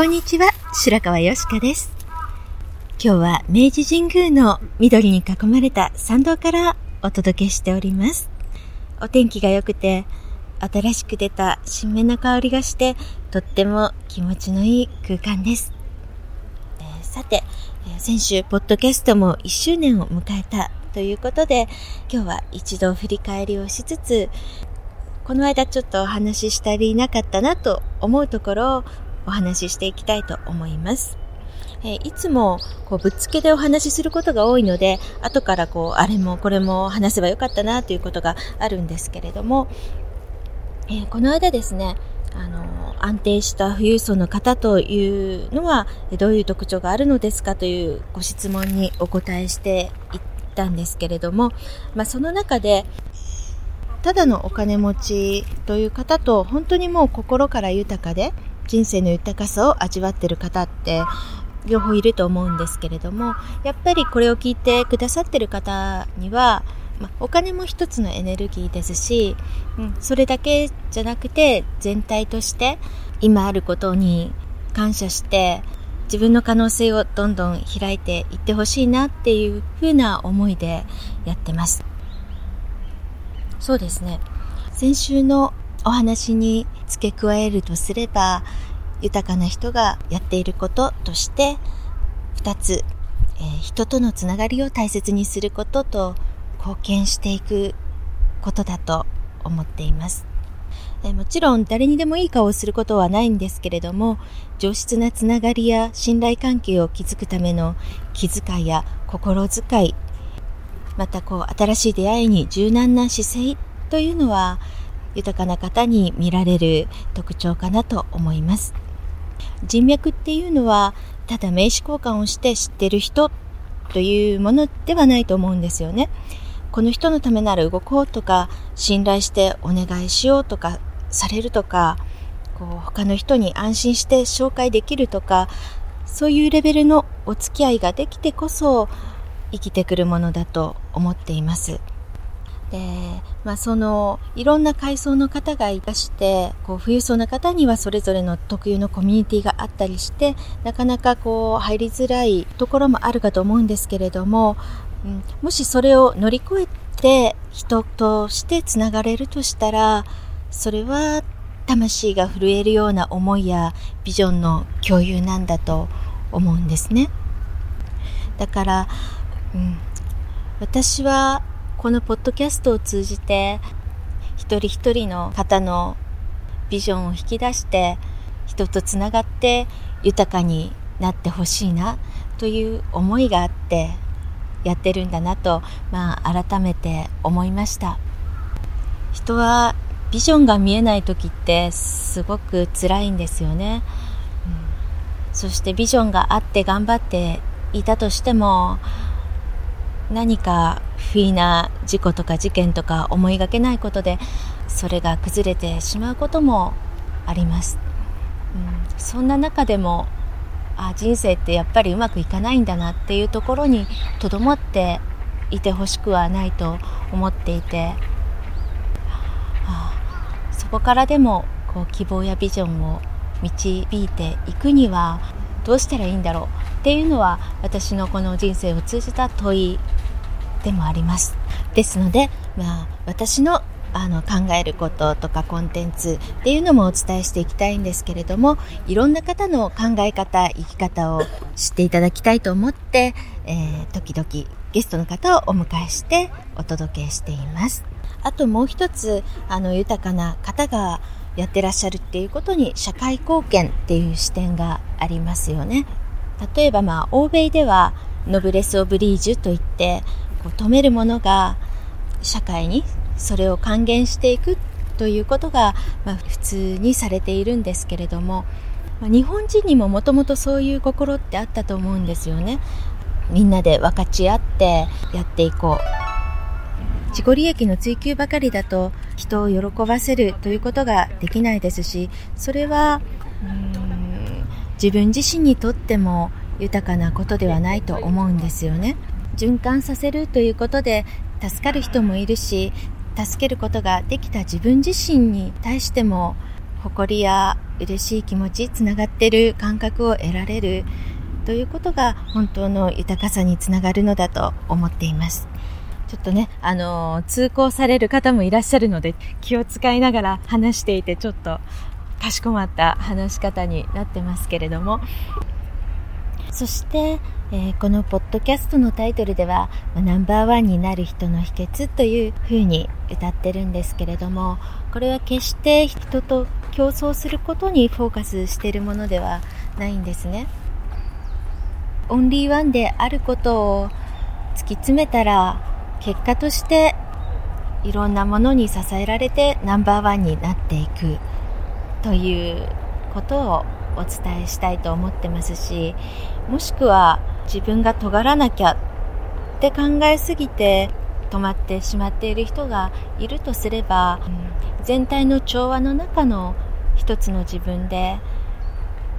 こんにちは、白川よしかです。今日は明治神宮の緑に囲まれた参道からお届けしております。お天気が良くて、新しく出た新芽の香りがして、とっても気持ちのいい空間です。えー、さて、えー、先週、ポッドキャストも1周年を迎えたということで、今日は一度振り返りをしつつ、この間ちょっとお話ししたりなかったなと思うところをお話ししていきたいと思います。え、いつもこうぶっつけでお話しすることが多いので、後からこう、あれもこれも話せばよかったなということがあるんですけれども、え、この間ですね、あの、安定した富裕層の方というのは、どういう特徴があるのですかというご質問にお答えしていったんですけれども、まあ、その中で、ただのお金持ちという方と、本当にもう心から豊かで、人生の豊かさを味わってる方って両方いると思うんですけれどもやっぱりこれを聞いてくださってる方には、まお金も一つのエネルギーですし、うん、それだけじゃなくて全体として今あることに感謝して自分の可能性をどんどん開いていってほしいなっていうふうな思いでやってます。そうですね。先週のお話に付け加えるとすれば、豊かな人がやっていることとして、二つ、えー、人とのつながりを大切にすることと貢献していくことだと思っています。えもちろん誰にでもいい顔をすることはないんですけれども、上質なつながりや信頼関係を築くための気遣いや心遣い、またこう新しい出会いに柔軟な姿勢というのは豊かな方に見られる特徴かなと思います。人脈っていうのは、ただ名刺交換をして知ってる人というものではないと思うんですよね。この人のためなら動こうとか、信頼してお願いしようとか、されるとか、こう他の人に安心して紹介できるとか、そういうレベルのお付き合いができてこそ生きてくるものだと思っています。で、まあ、そのいろんな階層の方がいらしてこう富裕層な方にはそれぞれの特有のコミュニティがあったりしてなかなかこう入りづらいところもあるかと思うんですけれども、うん、もしそれを乗り越えて人としてつながれるとしたらそれは魂が震えるような思いやビジョンの共有なんだと思うんですね。だから、うん、私はこのポッドキャストを通じて一人一人の方のビジョンを引き出して人とつながって豊かになってほしいなという思いがあってやってるんだなと、まあ、改めて思いました。人はビジョンが見えない時ってすごく辛いんですよね、うん、そしてビジョンがあって頑張っていたとしても何か不意な事故とか事件とか思いがけないことでそれが崩れてしまうこともあります、うん、そんな中でもあ人生ってやっぱりうまくいかないんだなっていうところにとどまっていてほしくはないと思っていて、あ、そこからでもこう希望やビジョンを導いていくにはどうしたらいいんだろうっていうのは私のこの人生を通じた問いでもあります。ですので、まあ、私のあの考えることとかコンテンツっていうのもお伝えしていきたいんですけれどもいろんな方の考え方生き方を知っていただきたいと思って、えー、時々ゲストの方をお迎えしてお届けしていますあともう一つあの豊かな方がやってらっしゃるっていうことに社会貢献っていう視点がありますよね例えばまあ欧米ではノブレス・オブリージュといってこう止めるものが社会にそれを還元していくということが、まあ、普通にされているんですけれども、まあ、日本人にももともとそういう心ってあったと思うんですよね。みんなで分かち合ってやっていこう。自己利益の追求ばかりだと人を喜ばせるということができないですし、それは自分自身にとっても豊かなことではないと思うんですよね。循環させるということで助かる人もいるし助けることができた自分自身に対しても誇りや嬉しい気持ちつながってる感覚を得られるということが本当の豊かさにつながるのだと思っています。ちょっとね、あのー、通行される方もいらっしゃるので気を使いながら話していてちょっとかしこまった話し方になってますけれども。そして、えー、このポッドキャストのタイトルでは、ナンバーワンになる人の秘訣という風に歌ってるんですけれども、これは決して人と競争することにフォーカスしているものではないんですね。オンリーワンであることを突き詰めたら、結果としていろんなものに支えられてナンバーワンになっていくということをお伝えしたいと思ってますし、もしくは自分が尖らなきゃって考えすぎて止まってしまっている人がいるとすれば、うん、全体の調和の中の一つの自分で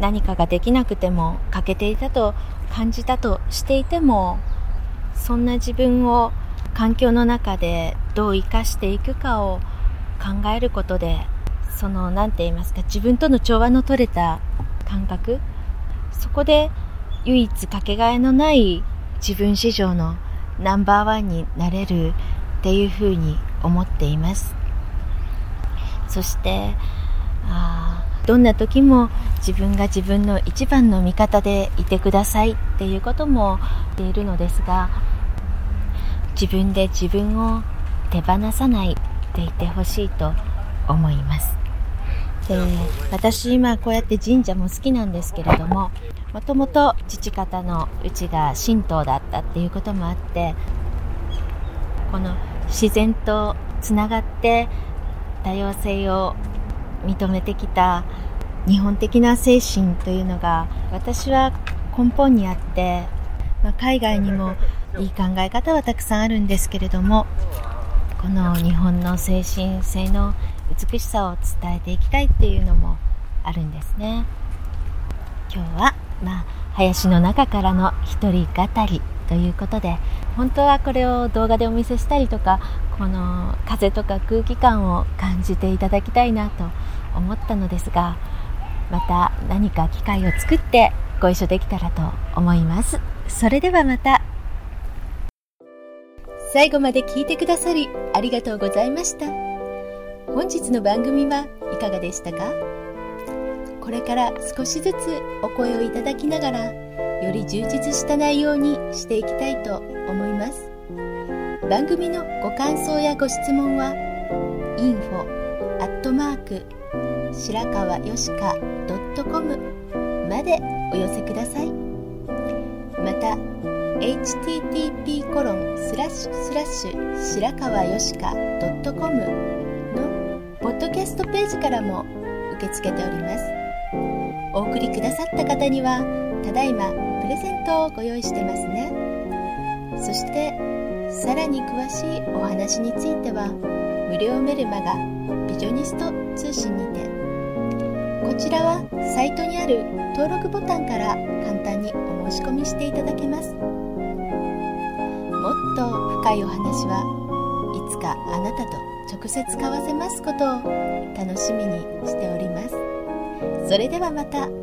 何かができなくても欠けていたと感じたとしていてもそんな自分を環境の中でどう生かしていくかを考えることでその何て言いますか自分との調和の取れた感覚。そこで唯一かけがえのない自分史上のナンバーワンになれるっていうふうに思っています。そしてあどんな時も自分が自分の一番の味方でいてくださいっていうことも言っているのですが自分で自分を手放さないでいてほしいと思います。で私今こうやって神社も好きなんですけれどももともと父方のうちが神道だったっていうこともあってこの自然とつながって多様性を認めてきた日本的な精神というのが私は根本にあって、まあ、海外にもいい考え方はたくさんあるんですけれどもこの日本の精神性の美しさを伝えていきたいっていうのもあるんですね。今日はまあ、林の中からの一人語りということで本当はこれを動画でお見せしたりとかこの風とか空気感を感じていただきたいなと思ったのですがまた何か機会を作ってご一緒できたらと思います。それではまた。最後まで聞いてくださりありがとうございました。本日の番組はいかがでしたか？これから少しずつお声をいただきながらより充実した内容にしていきたいと思います。番組のご感想やご質問は info アットマーク白川よしか .com までお寄せください。また http コロンスラッシュスラッシュ白川よしか .com ポッドキャストページからも受け付けております。お送りくださった方にはただいまプレゼントをご用意してますね。そしてさらに詳しいお話については無料メルマガビジョニスト通信にてこちらはサイトにある登録ボタンから簡単にお申し込みしていただけます。もっと深いお話はいつかあなたと直接交わせますことを楽しみにしておりますそれではまた。